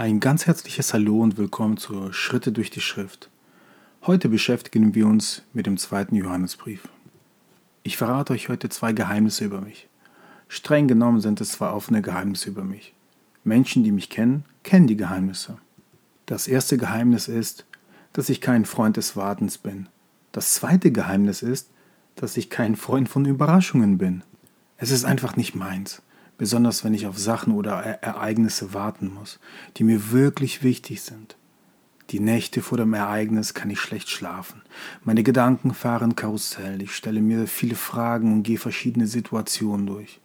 Ein ganz herzliches Hallo und willkommen zu Schritte durch die Schrift. Heute beschäftigen wir uns mit dem zweiten Johannesbrief. Ich verrate euch heute zwei Geheimnisse über mich. Streng genommen sind es zwei offene Geheimnisse über mich. Menschen, die mich kennen, kennen die Geheimnisse. Das erste Geheimnis ist, dass ich kein Freund des Wartens bin. Das zweite Geheimnis ist, dass ich kein Freund von Überraschungen bin. Es ist einfach nicht meins besonders wenn ich auf Sachen oder Ereignisse warten muss, die mir wirklich wichtig sind. Die Nächte vor dem Ereignis kann ich schlecht schlafen. Meine Gedanken fahren Karussell. Ich stelle mir viele Fragen und gehe verschiedene Situationen durch.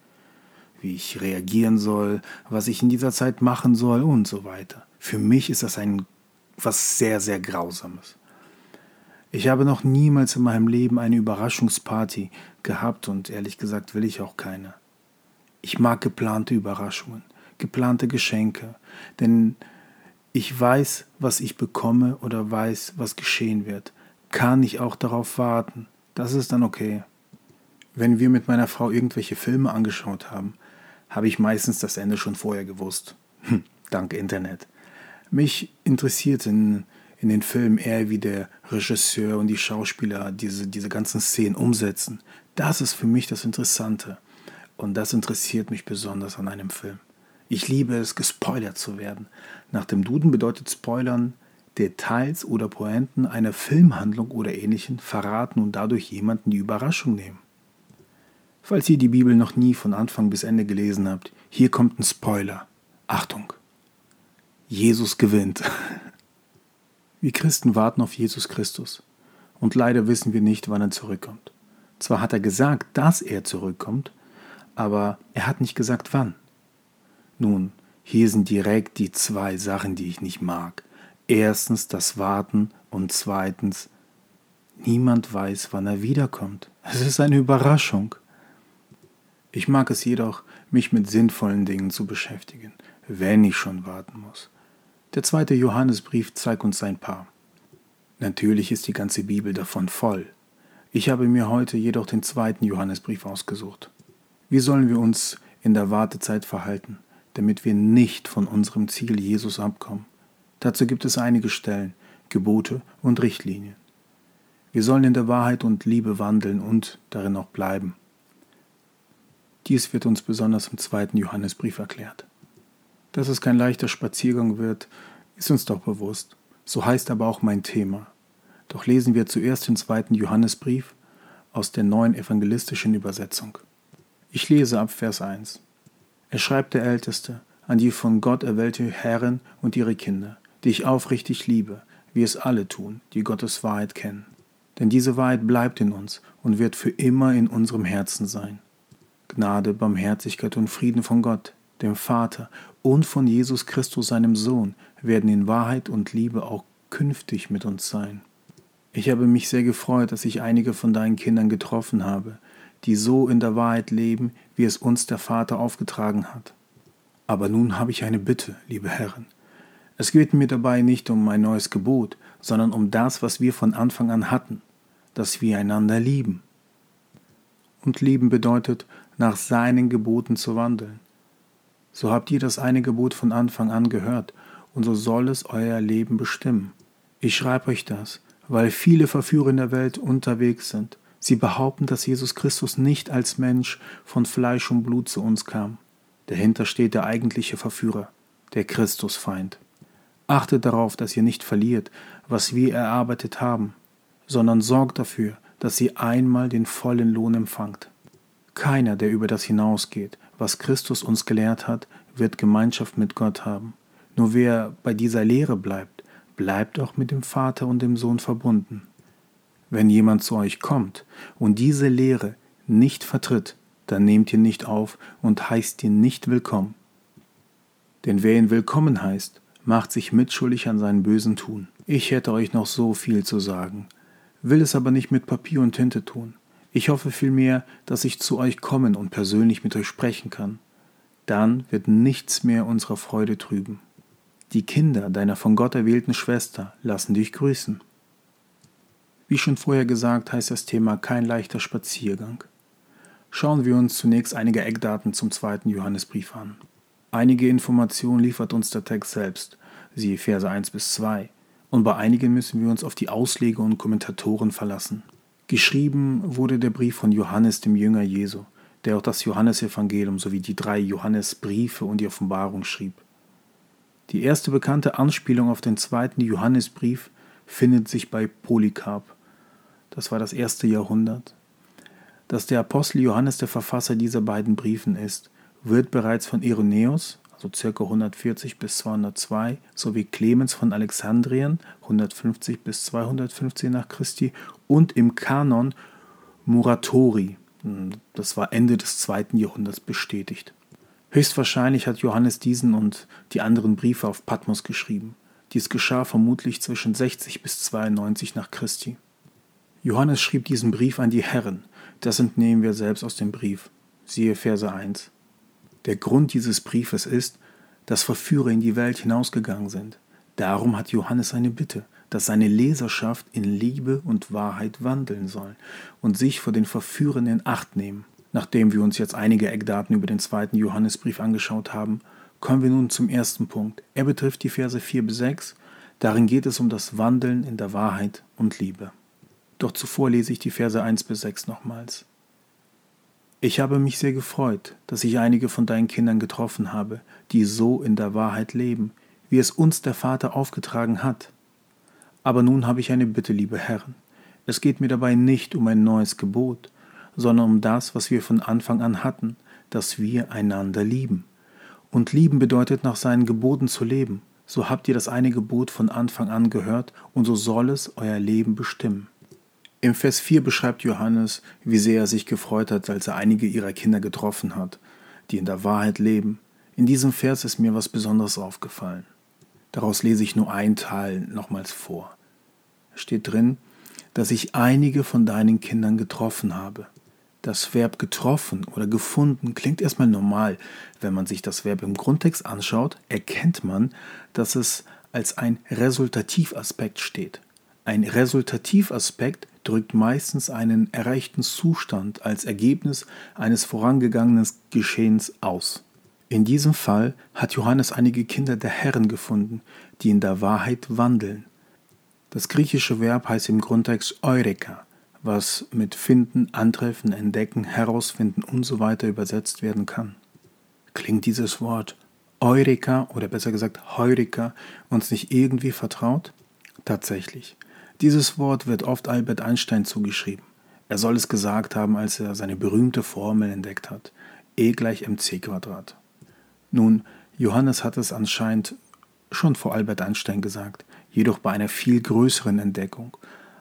Wie ich reagieren soll, was ich in dieser Zeit machen soll und so weiter. Für mich ist das ein was sehr, sehr Grausames. Ich habe noch niemals in meinem Leben eine Überraschungsparty gehabt und ehrlich gesagt will ich auch keine. Ich mag geplante Überraschungen, geplante Geschenke, denn ich weiß, was ich bekomme oder weiß, was geschehen wird. Kann ich auch darauf warten? Das ist dann okay. Wenn wir mit meiner Frau irgendwelche Filme angeschaut haben, habe ich meistens das Ende schon vorher gewusst. Hm, dank Internet. Mich interessiert in, in den Filmen eher, wie der Regisseur und die Schauspieler diese, diese ganzen Szenen umsetzen. Das ist für mich das Interessante. Und das interessiert mich besonders an einem Film. Ich liebe es, gespoilert zu werden. Nach dem Duden bedeutet Spoilern Details oder Pointen einer Filmhandlung oder ähnlichen verraten und dadurch jemanden die Überraschung nehmen. Falls ihr die Bibel noch nie von Anfang bis Ende gelesen habt, hier kommt ein Spoiler. Achtung! Jesus gewinnt. Wir Christen warten auf Jesus Christus. Und leider wissen wir nicht, wann er zurückkommt. Zwar hat er gesagt, dass er zurückkommt, aber er hat nicht gesagt wann. Nun, hier sind direkt die zwei Sachen, die ich nicht mag. Erstens das Warten und zweitens, niemand weiß, wann er wiederkommt. Es ist eine Überraschung. Ich mag es jedoch, mich mit sinnvollen Dingen zu beschäftigen, wenn ich schon warten muss. Der zweite Johannesbrief zeigt uns ein paar. Natürlich ist die ganze Bibel davon voll. Ich habe mir heute jedoch den zweiten Johannesbrief ausgesucht. Wie sollen wir uns in der Wartezeit verhalten, damit wir nicht von unserem Ziel Jesus abkommen? Dazu gibt es einige Stellen, Gebote und Richtlinien. Wir sollen in der Wahrheit und Liebe wandeln und darin auch bleiben. Dies wird uns besonders im zweiten Johannesbrief erklärt. Dass es kein leichter Spaziergang wird, ist uns doch bewusst. So heißt aber auch mein Thema. Doch lesen wir zuerst den zweiten Johannesbrief aus der neuen evangelistischen Übersetzung. Ich lese ab Vers 1. Er schreibt der Älteste an die von Gott erwählte Herren und ihre Kinder, die ich aufrichtig liebe, wie es alle tun, die Gottes Wahrheit kennen. Denn diese Wahrheit bleibt in uns und wird für immer in unserem Herzen sein. Gnade, Barmherzigkeit und Frieden von Gott, dem Vater und von Jesus Christus, seinem Sohn, werden in Wahrheit und Liebe auch künftig mit uns sein. Ich habe mich sehr gefreut, dass ich einige von deinen Kindern getroffen habe, die so in der Wahrheit leben, wie es uns der Vater aufgetragen hat. Aber nun habe ich eine Bitte, liebe Herren. Es geht mir dabei nicht um ein neues Gebot, sondern um das, was wir von Anfang an hatten, dass wir einander lieben. Und lieben bedeutet, nach seinen Geboten zu wandeln. So habt ihr das eine Gebot von Anfang an gehört, und so soll es euer Leben bestimmen. Ich schreibe euch das, weil viele Verführer in der Welt unterwegs sind Sie behaupten, dass Jesus Christus nicht als Mensch von Fleisch und Blut zu uns kam. Dahinter steht der eigentliche Verführer, der Christusfeind. Achtet darauf, dass ihr nicht verliert, was wir erarbeitet haben, sondern sorgt dafür, dass ihr einmal den vollen Lohn empfangt. Keiner, der über das hinausgeht, was Christus uns gelehrt hat, wird Gemeinschaft mit Gott haben. Nur wer bei dieser Lehre bleibt, bleibt auch mit dem Vater und dem Sohn verbunden. Wenn jemand zu euch kommt und diese Lehre nicht vertritt, dann nehmt ihr nicht auf und heißt ihn nicht willkommen. Denn wer ihn willkommen heißt, macht sich mitschuldig an seinen bösen Tun. Ich hätte euch noch so viel zu sagen, will es aber nicht mit Papier und Tinte tun. Ich hoffe vielmehr, dass ich zu euch kommen und persönlich mit euch sprechen kann. Dann wird nichts mehr unserer Freude trüben. Die Kinder deiner von Gott erwählten Schwester lassen dich grüßen. Wie schon vorher gesagt, heißt das Thema kein leichter Spaziergang. Schauen wir uns zunächst einige Eckdaten zum zweiten Johannesbrief an. Einige Informationen liefert uns der Text selbst, siehe Verse 1 bis 2, und bei einigen müssen wir uns auf die Ausleger und Kommentatoren verlassen. Geschrieben wurde der Brief von Johannes, dem Jünger Jesu, der auch das Johannesevangelium sowie die drei Johannesbriefe und die Offenbarung schrieb. Die erste bekannte Anspielung auf den zweiten Johannesbrief findet sich bei Polycarp. Das war das erste Jahrhundert. Dass der Apostel Johannes der Verfasser dieser beiden Briefen ist, wird bereits von Irenäus, also ca. 140 bis 202, sowie Clemens von Alexandrien 150 bis 215 nach Christi und im Kanon Muratori, das war Ende des zweiten Jahrhunderts bestätigt. Höchstwahrscheinlich hat Johannes diesen und die anderen Briefe auf Patmos geschrieben. Dies geschah vermutlich zwischen 60 bis 92 nach Christi. Johannes schrieb diesen Brief an die Herren. Das entnehmen wir selbst aus dem Brief. Siehe Verse 1. Der Grund dieses Briefes ist, dass Verführer in die Welt hinausgegangen sind. Darum hat Johannes eine Bitte, dass seine Leserschaft in Liebe und Wahrheit wandeln soll und sich vor den Verführern in Acht nehmen. Nachdem wir uns jetzt einige Eckdaten über den zweiten Johannesbrief angeschaut haben, kommen wir nun zum ersten Punkt. Er betrifft die Verse 4 bis 6. Darin geht es um das Wandeln in der Wahrheit und Liebe. Doch zuvor lese ich die Verse 1 bis 6 nochmals. Ich habe mich sehr gefreut, dass ich einige von deinen Kindern getroffen habe, die so in der Wahrheit leben, wie es uns der Vater aufgetragen hat. Aber nun habe ich eine Bitte, liebe Herren. Es geht mir dabei nicht um ein neues Gebot, sondern um das, was wir von Anfang an hatten, dass wir einander lieben. Und lieben bedeutet nach seinen Geboten zu leben. So habt ihr das eine Gebot von Anfang an gehört, und so soll es euer Leben bestimmen. Im Vers 4 beschreibt Johannes, wie sehr er sich gefreut hat, als er einige ihrer Kinder getroffen hat, die in der Wahrheit leben. In diesem Vers ist mir was Besonderes aufgefallen. Daraus lese ich nur einen Teil nochmals vor. Es steht drin, dass ich einige von deinen Kindern getroffen habe. Das Verb getroffen oder gefunden klingt erstmal normal. Wenn man sich das Verb im Grundtext anschaut, erkennt man, dass es als ein Resultativaspekt steht. Ein Resultativaspekt drückt meistens einen erreichten Zustand als Ergebnis eines vorangegangenen Geschehens aus. In diesem Fall hat Johannes einige Kinder der Herren gefunden, die in der Wahrheit wandeln. Das griechische Verb heißt im Grundtext Eureka, was mit finden, antreffen, entdecken, herausfinden usw. So übersetzt werden kann. Klingt dieses Wort Eureka oder besser gesagt Heureka uns nicht irgendwie vertraut? Tatsächlich. Dieses Wort wird oft Albert Einstein zugeschrieben. Er soll es gesagt haben, als er seine berühmte Formel entdeckt hat. E gleich mc Quadrat. Nun, Johannes hat es anscheinend schon vor Albert Einstein gesagt, jedoch bei einer viel größeren Entdeckung,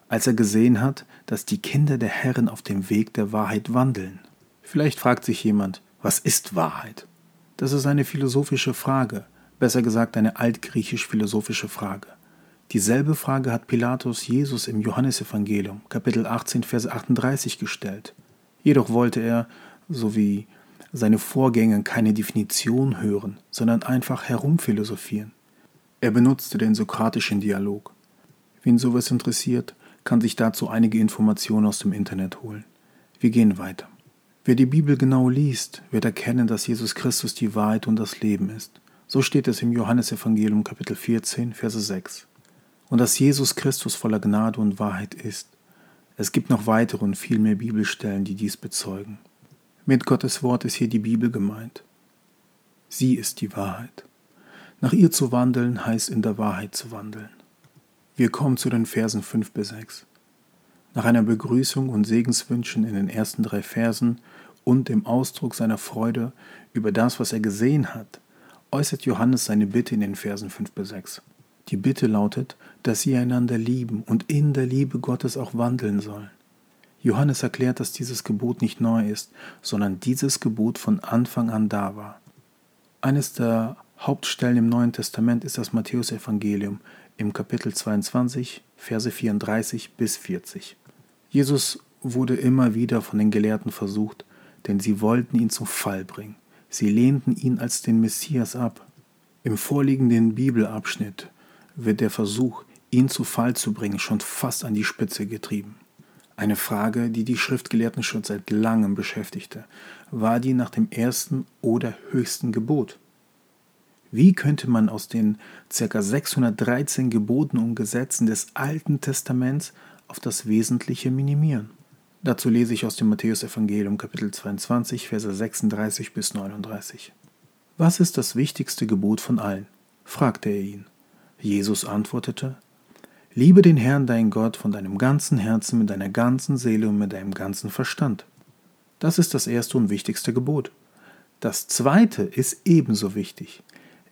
als er gesehen hat, dass die Kinder der Herren auf dem Weg der Wahrheit wandeln. Vielleicht fragt sich jemand, was ist Wahrheit? Das ist eine philosophische Frage, besser gesagt eine altgriechisch-philosophische Frage. Dieselbe Frage hat Pilatus Jesus im Johannesevangelium, Kapitel 18, Vers 38 gestellt. Jedoch wollte er, so wie seine Vorgänger keine Definition hören, sondern einfach herumphilosophieren. Er benutzte den sokratischen Dialog. Wen sowas interessiert, kann sich dazu einige Informationen aus dem Internet holen. Wir gehen weiter. Wer die Bibel genau liest, wird erkennen, dass Jesus Christus die Wahrheit und das Leben ist. So steht es im Johannesevangelium Kapitel 14, Verse 6. Und dass Jesus Christus voller Gnade und Wahrheit ist. Es gibt noch weitere und viel mehr Bibelstellen, die dies bezeugen. Mit Gottes Wort ist hier die Bibel gemeint. Sie ist die Wahrheit. Nach ihr zu wandeln heißt in der Wahrheit zu wandeln. Wir kommen zu den Versen 5 bis 6. Nach einer Begrüßung und Segenswünschen in den ersten drei Versen und dem Ausdruck seiner Freude über das, was er gesehen hat, äußert Johannes seine Bitte in den Versen 5 bis 6. Die Bitte lautet, dass sie einander lieben und in der Liebe Gottes auch wandeln sollen. Johannes erklärt, dass dieses Gebot nicht neu ist, sondern dieses Gebot von Anfang an da war. Eines der Hauptstellen im Neuen Testament ist das Matthäusevangelium im Kapitel 22, Verse 34 bis 40. Jesus wurde immer wieder von den Gelehrten versucht, denn sie wollten ihn zum Fall bringen. Sie lehnten ihn als den Messias ab. Im vorliegenden Bibelabschnitt wird der Versuch, ihn zu Fall zu bringen, schon fast an die Spitze getrieben. Eine Frage, die die Schriftgelehrten schon seit langem beschäftigte, war die nach dem ersten oder höchsten Gebot. Wie könnte man aus den ca. 613 Geboten und Gesetzen des Alten Testaments auf das Wesentliche minimieren? Dazu lese ich aus dem Matthäusevangelium Kapitel 22, Verse 36 bis 39. Was ist das wichtigste Gebot von allen? fragte er ihn. Jesus antwortete, Liebe den Herrn dein Gott von deinem ganzen Herzen, mit deiner ganzen Seele und mit deinem ganzen Verstand. Das ist das erste und wichtigste Gebot. Das zweite ist ebenso wichtig.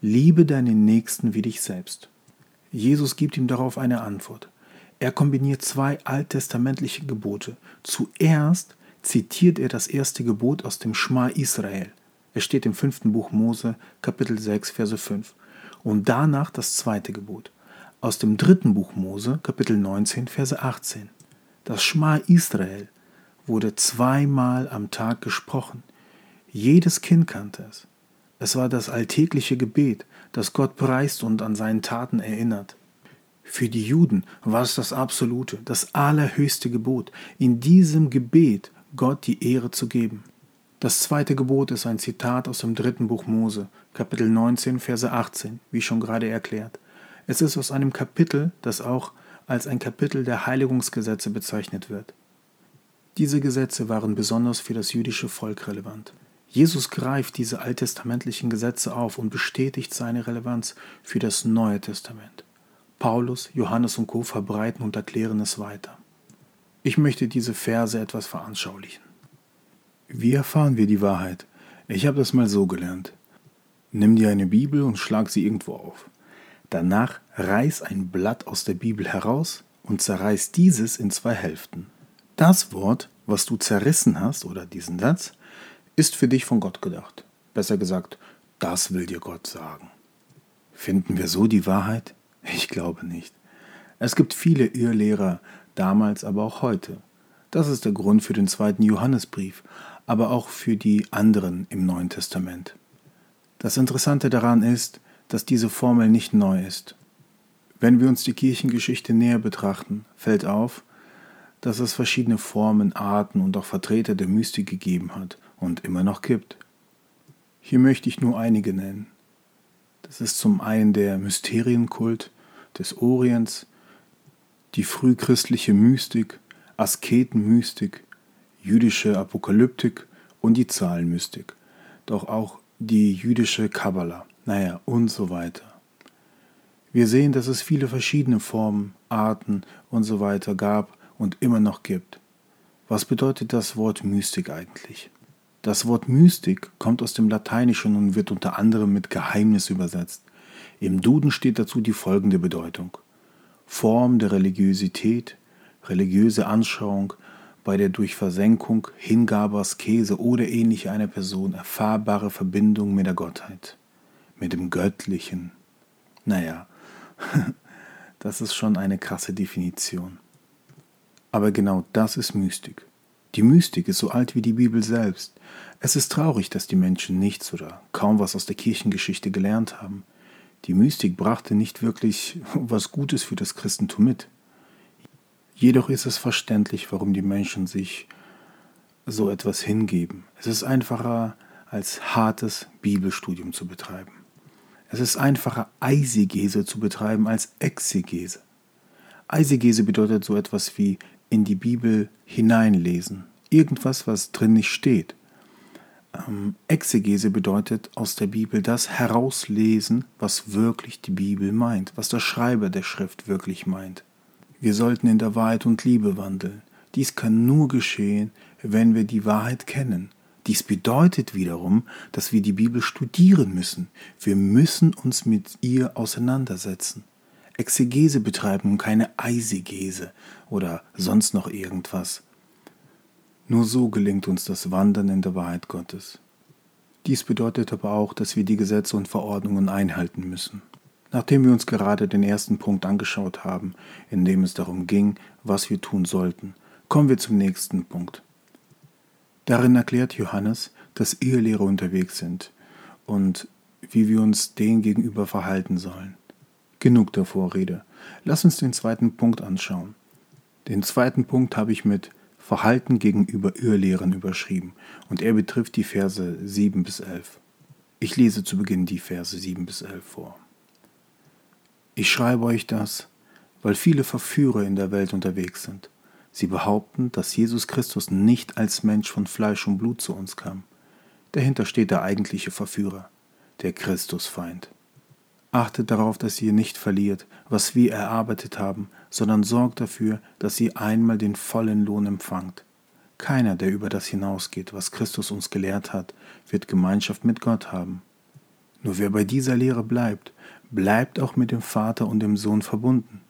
Liebe deinen Nächsten wie dich selbst. Jesus gibt ihm darauf eine Antwort. Er kombiniert zwei alttestamentliche Gebote. Zuerst zitiert er das erste Gebot aus dem Schma Israel. Es steht im fünften Buch Mose, Kapitel 6, Verse 5. Und danach das zweite Gebot aus dem dritten Buch Mose, Kapitel 19, Verse 18. Das Schma Israel wurde zweimal am Tag gesprochen. Jedes Kind kannte es. Es war das alltägliche Gebet, das Gott preist und an seinen Taten erinnert. Für die Juden war es das absolute, das allerhöchste Gebot, in diesem Gebet Gott die Ehre zu geben. Das zweite Gebot ist ein Zitat aus dem dritten Buch Mose, Kapitel 19, Verse 18, wie schon gerade erklärt. Es ist aus einem Kapitel, das auch als ein Kapitel der Heiligungsgesetze bezeichnet wird. Diese Gesetze waren besonders für das jüdische Volk relevant. Jesus greift diese alttestamentlichen Gesetze auf und bestätigt seine Relevanz für das Neue Testament. Paulus, Johannes und Co. verbreiten und erklären es weiter. Ich möchte diese Verse etwas veranschaulichen. Wie erfahren wir die Wahrheit? Ich habe das mal so gelernt. Nimm dir eine Bibel und schlag sie irgendwo auf. Danach reiß ein Blatt aus der Bibel heraus und zerreiß dieses in zwei Hälften. Das Wort, was du zerrissen hast, oder diesen Satz, ist für dich von Gott gedacht. Besser gesagt, das will dir Gott sagen. Finden wir so die Wahrheit? Ich glaube nicht. Es gibt viele Irrlehrer, damals, aber auch heute. Das ist der Grund für den zweiten Johannesbrief, aber auch für die anderen im Neuen Testament. Das Interessante daran ist, dass diese Formel nicht neu ist. Wenn wir uns die Kirchengeschichte näher betrachten, fällt auf, dass es verschiedene Formen, Arten und auch Vertreter der Mystik gegeben hat und immer noch gibt. Hier möchte ich nur einige nennen. Das ist zum einen der Mysterienkult des Orients, die frühchristliche Mystik, Asketenmystik, jüdische Apokalyptik und die Zahlenmystik, doch auch die jüdische Kabbala naja, und so weiter. Wir sehen, dass es viele verschiedene Formen, Arten und so weiter gab und immer noch gibt. Was bedeutet das Wort Mystik eigentlich? Das Wort Mystik kommt aus dem Lateinischen und wird unter anderem mit Geheimnis übersetzt. Im Duden steht dazu die folgende Bedeutung. Form der Religiosität, religiöse Anschauung, bei der durch Versenkung, Hingabe, Askese oder ähnliche einer Person erfahrbare Verbindung mit der Gottheit mit dem Göttlichen. Naja, das ist schon eine krasse Definition. Aber genau das ist Mystik. Die Mystik ist so alt wie die Bibel selbst. Es ist traurig, dass die Menschen nichts oder kaum was aus der Kirchengeschichte gelernt haben. Die Mystik brachte nicht wirklich was Gutes für das Christentum mit. Jedoch ist es verständlich, warum die Menschen sich so etwas hingeben. Es ist einfacher, als hartes Bibelstudium zu betreiben. Es ist einfacher, Eisegese zu betreiben als Exegese. Eisegese bedeutet so etwas wie in die Bibel hineinlesen. Irgendwas, was drin nicht steht. Ähm, Exegese bedeutet aus der Bibel das herauslesen, was wirklich die Bibel meint, was der Schreiber der Schrift wirklich meint. Wir sollten in der Wahrheit und Liebe wandeln. Dies kann nur geschehen, wenn wir die Wahrheit kennen dies bedeutet wiederum, dass wir die Bibel studieren müssen. Wir müssen uns mit ihr auseinandersetzen. Exegese betreiben und keine Eisegese oder sonst noch irgendwas. Nur so gelingt uns das Wandern in der Wahrheit Gottes. Dies bedeutet aber auch, dass wir die Gesetze und Verordnungen einhalten müssen. Nachdem wir uns gerade den ersten Punkt angeschaut haben, in dem es darum ging, was wir tun sollten, kommen wir zum nächsten Punkt. Darin erklärt Johannes, dass Ehelehrer unterwegs sind und wie wir uns denen gegenüber verhalten sollen. Genug der Vorrede. Lass uns den zweiten Punkt anschauen. Den zweiten Punkt habe ich mit Verhalten gegenüber Irrlehrern überschrieben und er betrifft die Verse 7 bis 11. Ich lese zu Beginn die Verse 7 bis 11 vor. Ich schreibe euch das, weil viele Verführer in der Welt unterwegs sind. Sie behaupten, dass Jesus Christus nicht als Mensch von Fleisch und Blut zu uns kam. Dahinter steht der eigentliche Verführer, der Christusfeind. Achtet darauf, dass ihr nicht verliert, was wir erarbeitet haben, sondern sorgt dafür, dass ihr einmal den vollen Lohn empfangt. Keiner, der über das hinausgeht, was Christus uns gelehrt hat, wird Gemeinschaft mit Gott haben. Nur wer bei dieser Lehre bleibt, bleibt auch mit dem Vater und dem Sohn verbunden.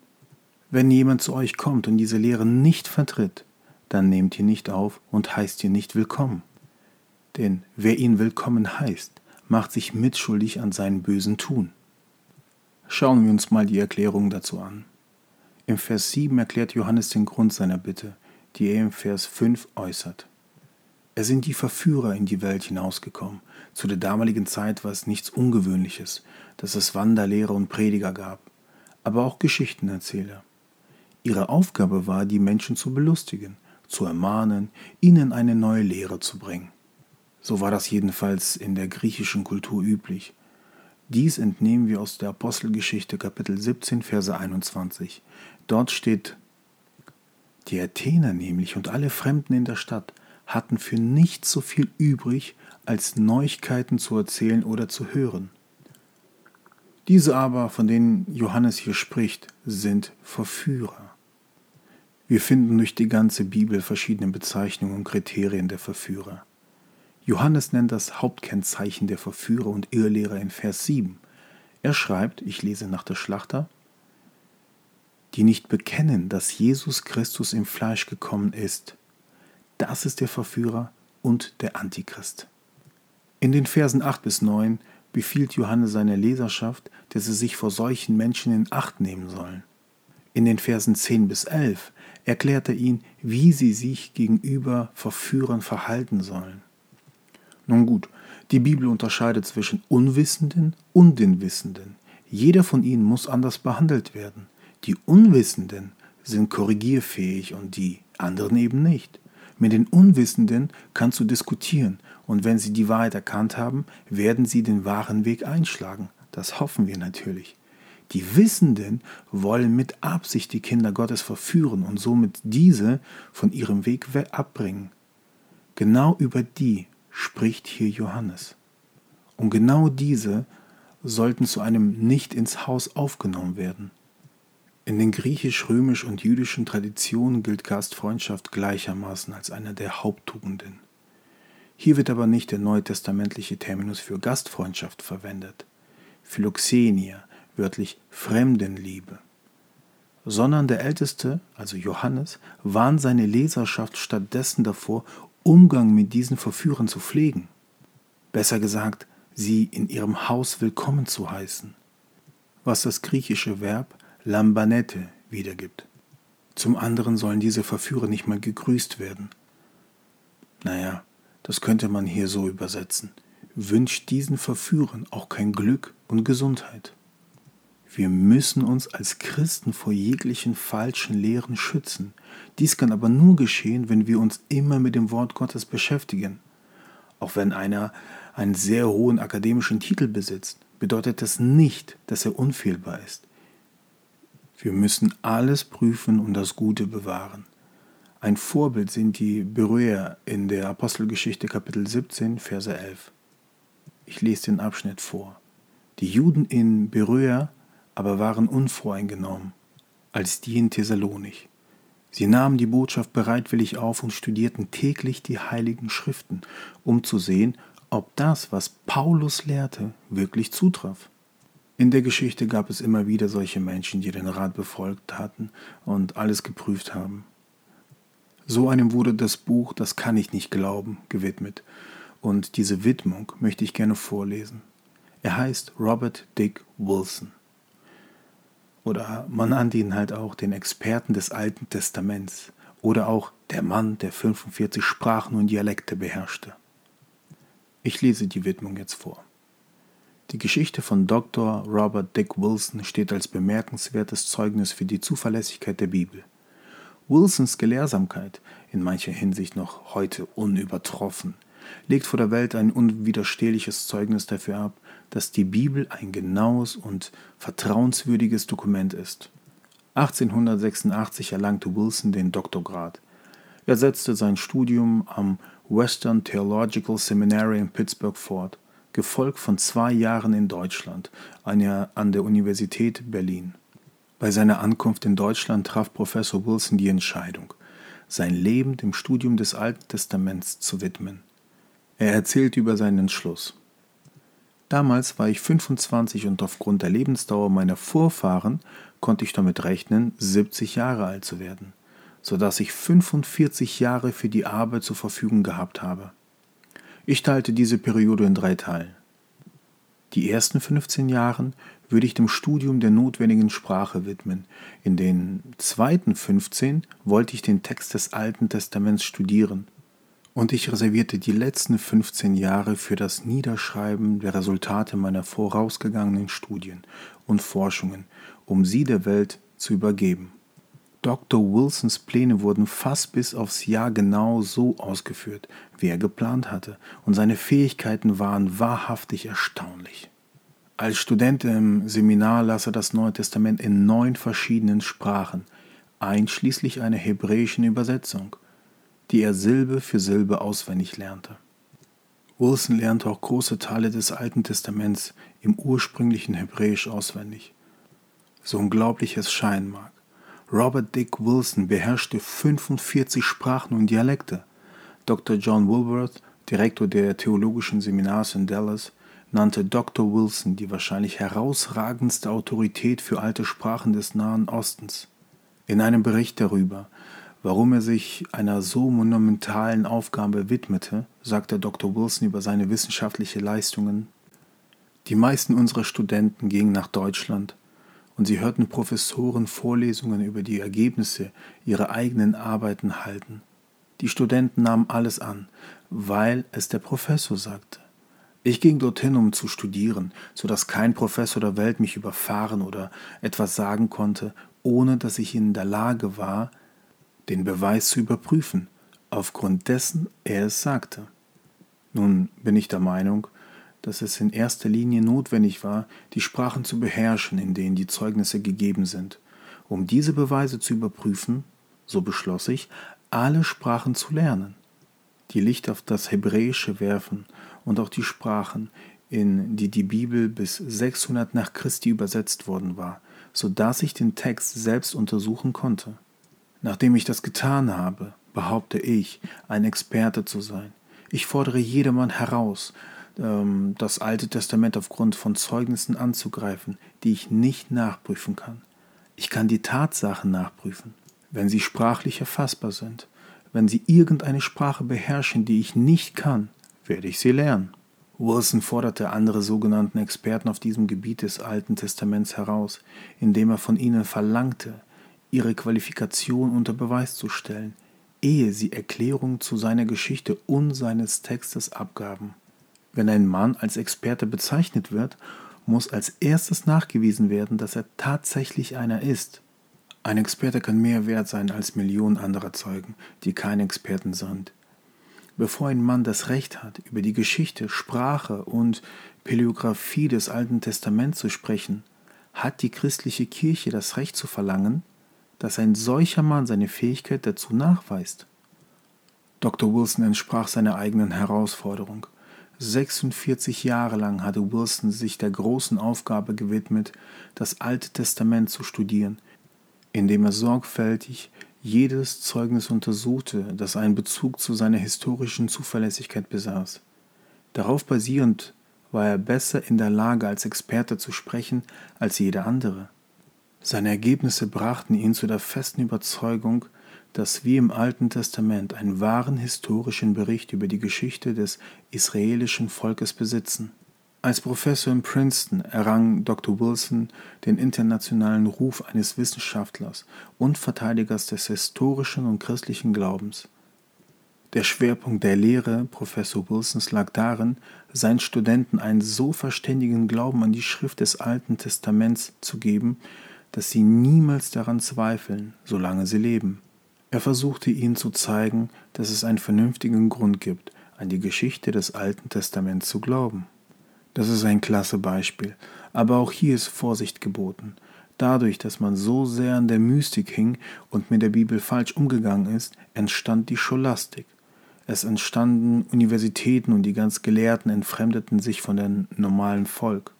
Wenn jemand zu euch kommt und diese Lehre nicht vertritt, dann nehmt ihr nicht auf und heißt ihr nicht willkommen. Denn wer ihn willkommen heißt, macht sich mitschuldig an seinen bösen Tun. Schauen wir uns mal die Erklärung dazu an. Im Vers 7 erklärt Johannes den Grund seiner Bitte, die er im Vers 5 äußert. Es sind die Verführer in die Welt hinausgekommen. Zu der damaligen Zeit war es nichts Ungewöhnliches, dass es Wanderlehrer und Prediger gab, aber auch Geschichtenerzähler. Ihre Aufgabe war, die Menschen zu belustigen, zu ermahnen, ihnen eine neue Lehre zu bringen. So war das jedenfalls in der griechischen Kultur üblich. Dies entnehmen wir aus der Apostelgeschichte Kapitel 17, Verse 21. Dort steht, die Athener nämlich und alle Fremden in der Stadt hatten für nichts so viel übrig, als Neuigkeiten zu erzählen oder zu hören. Diese aber, von denen Johannes hier spricht, sind Verführer. Wir finden durch die ganze Bibel verschiedene Bezeichnungen und Kriterien der Verführer. Johannes nennt das Hauptkennzeichen der Verführer und Irrlehrer in Vers 7. Er schreibt, ich lese nach der Schlachter, die nicht bekennen, dass Jesus Christus im Fleisch gekommen ist. Das ist der Verführer und der Antichrist. In den Versen 8 bis 9 befiehlt Johannes seiner Leserschaft, dass sie sich vor solchen Menschen in Acht nehmen sollen. In den Versen 10 bis 11 erklärt er ihnen, wie sie sich gegenüber Verführern verhalten sollen. Nun gut, die Bibel unterscheidet zwischen Unwissenden und den Wissenden. Jeder von ihnen muss anders behandelt werden. Die Unwissenden sind korrigierfähig und die anderen eben nicht. Mit den Unwissenden kannst du diskutieren und wenn sie die Wahrheit erkannt haben, werden sie den wahren Weg einschlagen. Das hoffen wir natürlich. Die Wissenden wollen mit Absicht die Kinder Gottes verführen und somit diese von ihrem Weg abbringen. Genau über die spricht hier Johannes. Und genau diese sollten zu einem nicht ins Haus aufgenommen werden. In den griechisch, römisch und jüdischen Traditionen gilt Gastfreundschaft gleichermaßen als einer der Haupttugenden. Hier wird aber nicht der neutestamentliche Terminus für Gastfreundschaft verwendet. Philoxenia, wörtlich Fremdenliebe. Sondern der Älteste, also Johannes, warnt seine Leserschaft stattdessen davor, Umgang mit diesen Verführern zu pflegen. Besser gesagt, sie in ihrem Haus willkommen zu heißen, was das griechische Verb lambanete wiedergibt. Zum anderen sollen diese Verführer nicht mal gegrüßt werden. Naja, das könnte man hier so übersetzen. Wünscht diesen Verführern auch kein Glück und Gesundheit. Wir müssen uns als Christen vor jeglichen falschen Lehren schützen. Dies kann aber nur geschehen, wenn wir uns immer mit dem Wort Gottes beschäftigen. Auch wenn einer einen sehr hohen akademischen Titel besitzt, bedeutet das nicht, dass er unfehlbar ist. Wir müssen alles prüfen und das Gute bewahren. Ein Vorbild sind die Beröer in der Apostelgeschichte Kapitel 17, Verse 11. Ich lese den Abschnitt vor. Die Juden in Beröa aber waren unvoreingenommen als die in Thessalonich. Sie nahmen die Botschaft bereitwillig auf und studierten täglich die heiligen Schriften, um zu sehen, ob das, was Paulus lehrte, wirklich zutraf. In der Geschichte gab es immer wieder solche Menschen, die den Rat befolgt hatten und alles geprüft haben. So einem wurde das Buch Das kann ich nicht glauben gewidmet, und diese Widmung möchte ich gerne vorlesen. Er heißt Robert Dick Wilson. Oder man nannte ihn halt auch den Experten des Alten Testaments oder auch der Mann, der 45 Sprachen und Dialekte beherrschte. Ich lese die Widmung jetzt vor. Die Geschichte von Dr. Robert Dick Wilson steht als bemerkenswertes Zeugnis für die Zuverlässigkeit der Bibel. Wilsons Gelehrsamkeit, in mancher Hinsicht noch heute unübertroffen, legt vor der Welt ein unwiderstehliches Zeugnis dafür ab, dass die Bibel ein genaues und vertrauenswürdiges Dokument ist. 1886 erlangte Wilson den Doktorgrad. Er setzte sein Studium am Western Theological Seminary in Pittsburgh fort, gefolgt von zwei Jahren in Deutschland, einer an der Universität Berlin. Bei seiner Ankunft in Deutschland traf Professor Wilson die Entscheidung, sein Leben dem Studium des Alten Testaments zu widmen. Er erzählt über seinen Entschluss. Damals war ich 25 und aufgrund der Lebensdauer meiner Vorfahren konnte ich damit rechnen, 70 Jahre alt zu werden, sodass ich 45 Jahre für die Arbeit zur Verfügung gehabt habe. Ich teilte diese Periode in drei Teilen. Die ersten 15 Jahre würde ich dem Studium der notwendigen Sprache widmen. In den zweiten 15 wollte ich den Text des Alten Testaments studieren. Und ich reservierte die letzten 15 Jahre für das Niederschreiben der Resultate meiner vorausgegangenen Studien und Forschungen, um sie der Welt zu übergeben. Dr. Wilsons Pläne wurden fast bis aufs Jahr genau so ausgeführt, wie er geplant hatte, und seine Fähigkeiten waren wahrhaftig erstaunlich. Als Student im Seminar las er das Neue Testament in neun verschiedenen Sprachen, einschließlich einer hebräischen Übersetzung, die er Silbe für Silbe auswendig lernte. Wilson lernte auch große Teile des Alten Testaments im ursprünglichen Hebräisch auswendig. So unglaublich es scheinen mag. Robert Dick Wilson beherrschte 45 Sprachen und Dialekte. Dr. John Woolworth, Direktor der Theologischen Seminars in Dallas, nannte Dr. Wilson die wahrscheinlich herausragendste Autorität für alte Sprachen des Nahen Ostens. In einem Bericht darüber, warum er sich einer so monumentalen Aufgabe widmete, sagte Dr. Wilson über seine wissenschaftliche Leistungen Die meisten unserer Studenten gingen nach Deutschland und sie hörten Professoren Vorlesungen über die Ergebnisse ihrer eigenen Arbeiten halten. Die Studenten nahmen alles an, weil es der Professor sagte. Ich ging dorthin, um zu studieren, so dass kein Professor der Welt mich überfahren oder etwas sagen konnte, ohne dass ich in der Lage war, den Beweis zu überprüfen, aufgrund dessen er es sagte. Nun bin ich der Meinung, dass es in erster Linie notwendig war, die Sprachen zu beherrschen, in denen die Zeugnisse gegeben sind. Um diese Beweise zu überprüfen, so beschloss ich, alle Sprachen zu lernen, die Licht auf das Hebräische werfen und auch die Sprachen, in die die Bibel bis 600 nach Christi übersetzt worden war, so dass ich den Text selbst untersuchen konnte. Nachdem ich das getan habe, behaupte ich, ein Experte zu sein. Ich fordere jedermann heraus, ähm, das Alte Testament aufgrund von Zeugnissen anzugreifen, die ich nicht nachprüfen kann. Ich kann die Tatsachen nachprüfen, wenn sie sprachlich erfassbar sind. Wenn sie irgendeine Sprache beherrschen, die ich nicht kann, werde ich sie lernen. Wilson forderte andere sogenannten Experten auf diesem Gebiet des Alten Testaments heraus, indem er von ihnen verlangte, ihre Qualifikation unter Beweis zu stellen, ehe sie Erklärungen zu seiner Geschichte und seines Textes abgaben. Wenn ein Mann als Experte bezeichnet wird, muss als erstes nachgewiesen werden, dass er tatsächlich einer ist. Ein Experte kann mehr wert sein als Millionen anderer Zeugen, die keine Experten sind. Bevor ein Mann das Recht hat, über die Geschichte, Sprache und Paleographie des Alten Testaments zu sprechen, hat die christliche Kirche das Recht zu verlangen, dass ein solcher Mann seine Fähigkeit dazu nachweist. Dr. Wilson entsprach seiner eigenen Herausforderung. 46 Jahre lang hatte Wilson sich der großen Aufgabe gewidmet, das Alte Testament zu studieren, indem er sorgfältig jedes Zeugnis untersuchte, das einen Bezug zu seiner historischen Zuverlässigkeit besaß. Darauf basierend war er besser in der Lage, als Experte zu sprechen als jeder andere. Seine Ergebnisse brachten ihn zu der festen Überzeugung, dass wir im Alten Testament einen wahren historischen Bericht über die Geschichte des israelischen Volkes besitzen. Als Professor in Princeton errang Dr. Wilson den internationalen Ruf eines Wissenschaftlers und Verteidigers des historischen und christlichen Glaubens. Der Schwerpunkt der Lehre Professor Wilsons lag darin, seinen Studenten einen so verständigen Glauben an die Schrift des Alten Testaments zu geben, dass sie niemals daran zweifeln, solange sie leben. Er versuchte ihnen zu zeigen, dass es einen vernünftigen Grund gibt, an die Geschichte des Alten Testaments zu glauben. Das ist ein klasse Beispiel, aber auch hier ist Vorsicht geboten. Dadurch, dass man so sehr an der Mystik hing und mit der Bibel falsch umgegangen ist, entstand die Scholastik. Es entstanden Universitäten und die ganz Gelehrten entfremdeten sich von dem normalen Volk.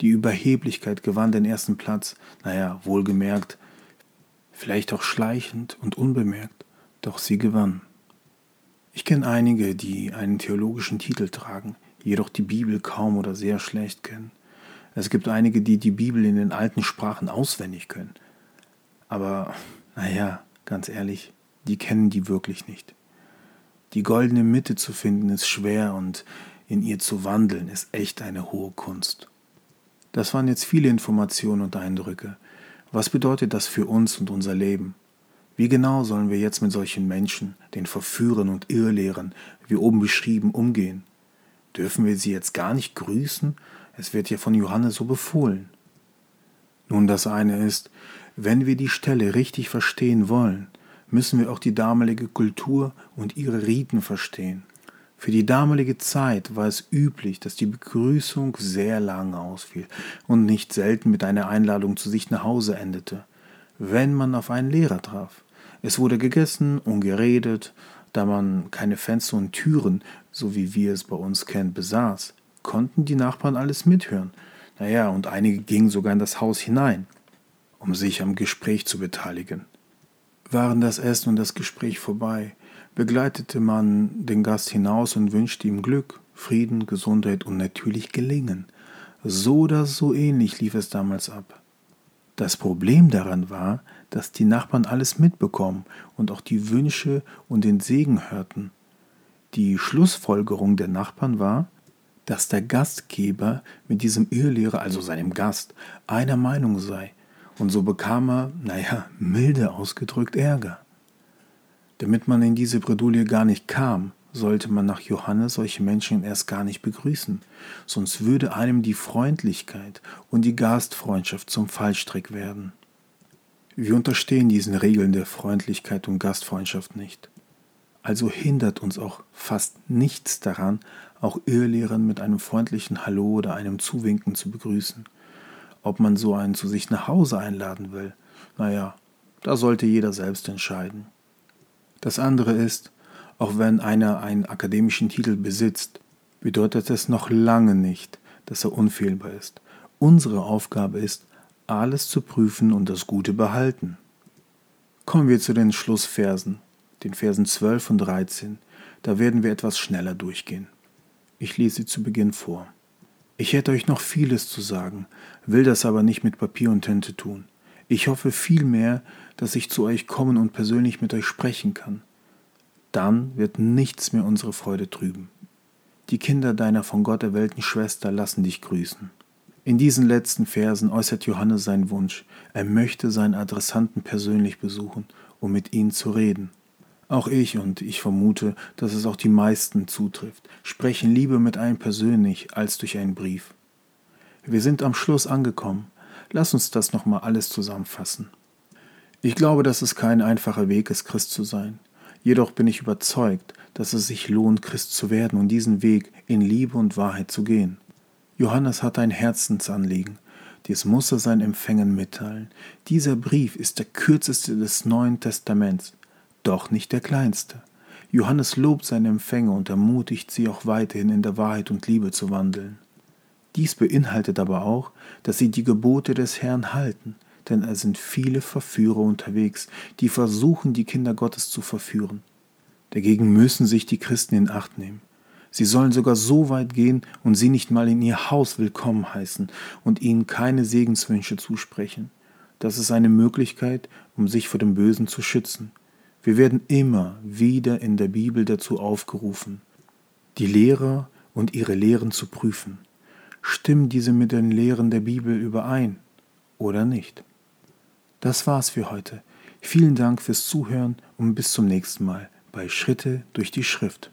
Die Überheblichkeit gewann den ersten Platz, naja, wohlgemerkt, vielleicht auch schleichend und unbemerkt, doch sie gewann. Ich kenne einige, die einen theologischen Titel tragen, jedoch die Bibel kaum oder sehr schlecht kennen. Es gibt einige, die die Bibel in den alten Sprachen auswendig können. Aber, naja, ganz ehrlich, die kennen die wirklich nicht. Die goldene Mitte zu finden ist schwer und in ihr zu wandeln ist echt eine hohe Kunst. Das waren jetzt viele Informationen und Eindrücke. Was bedeutet das für uns und unser Leben? Wie genau sollen wir jetzt mit solchen Menschen, den Verführern und Irrlehrern, wie oben beschrieben, umgehen? Dürfen wir sie jetzt gar nicht grüßen? Es wird ja von Johannes so befohlen. Nun, das eine ist, wenn wir die Stelle richtig verstehen wollen, müssen wir auch die damalige Kultur und ihre Riten verstehen. Für die damalige Zeit war es üblich, dass die Begrüßung sehr lange ausfiel und nicht selten mit einer Einladung zu sich nach Hause endete, wenn man auf einen Lehrer traf. Es wurde gegessen und geredet, da man keine Fenster und Türen, so wie wir es bei uns kennen, besaß, konnten die Nachbarn alles mithören. Naja, und einige gingen sogar in das Haus hinein, um sich am Gespräch zu beteiligen. Waren das Essen und das Gespräch vorbei, begleitete man den Gast hinaus und wünschte ihm Glück, Frieden, Gesundheit und natürlich Gelingen. So oder so ähnlich lief es damals ab. Das Problem daran war, dass die Nachbarn alles mitbekommen und auch die Wünsche und den Segen hörten. Die Schlussfolgerung der Nachbarn war, dass der Gastgeber mit diesem Irrlehrer, also seinem Gast, einer Meinung sei und so bekam er, naja, milde ausgedrückt Ärger. Damit man in diese Bredouille gar nicht kam, sollte man nach Johannes solche Menschen erst gar nicht begrüßen, sonst würde einem die Freundlichkeit und die Gastfreundschaft zum Fallstrick werden. Wir unterstehen diesen Regeln der Freundlichkeit und Gastfreundschaft nicht. Also hindert uns auch fast nichts daran, auch Irrlehrern mit einem freundlichen Hallo oder einem Zuwinken zu begrüßen. Ob man so einen zu sich nach Hause einladen will, naja, da sollte jeder selbst entscheiden. Das andere ist, auch wenn einer einen akademischen Titel besitzt, bedeutet es noch lange nicht, dass er unfehlbar ist. Unsere Aufgabe ist, alles zu prüfen und das Gute behalten. Kommen wir zu den Schlussversen, den Versen 12 und 13. Da werden wir etwas schneller durchgehen. Ich lese sie zu Beginn vor. Ich hätte euch noch vieles zu sagen, will das aber nicht mit Papier und Tinte tun. Ich hoffe vielmehr, dass ich zu euch kommen und persönlich mit euch sprechen kann. Dann wird nichts mehr unsere Freude trüben. Die Kinder deiner von Gott erwählten Schwester lassen dich grüßen. In diesen letzten Versen äußert Johannes seinen Wunsch, er möchte seinen Adressanten persönlich besuchen, um mit ihnen zu reden. Auch ich, und ich vermute, dass es auch die meisten zutrifft, sprechen lieber mit einem persönlich als durch einen Brief. Wir sind am Schluss angekommen. Lass uns das nochmal alles zusammenfassen. Ich glaube, dass es kein einfacher Weg ist, Christ zu sein. Jedoch bin ich überzeugt, dass es sich lohnt, Christ zu werden und diesen Weg in Liebe und Wahrheit zu gehen. Johannes hat ein Herzensanliegen. Dies muss er seinen Empfängern mitteilen. Dieser Brief ist der kürzeste des Neuen Testaments doch nicht der kleinste. Johannes lobt seine Empfänger und ermutigt sie auch weiterhin in der Wahrheit und Liebe zu wandeln. Dies beinhaltet aber auch, dass sie die Gebote des Herrn halten, denn es sind viele Verführer unterwegs, die versuchen, die Kinder Gottes zu verführen. Dagegen müssen sich die Christen in Acht nehmen. Sie sollen sogar so weit gehen und sie nicht mal in ihr Haus willkommen heißen und ihnen keine Segenswünsche zusprechen. Das ist eine Möglichkeit, um sich vor dem Bösen zu schützen. Wir werden immer wieder in der Bibel dazu aufgerufen, die Lehrer und ihre Lehren zu prüfen. Stimmen diese mit den Lehren der Bibel überein oder nicht? Das war's für heute. Vielen Dank fürs Zuhören und bis zum nächsten Mal bei Schritte durch die Schrift.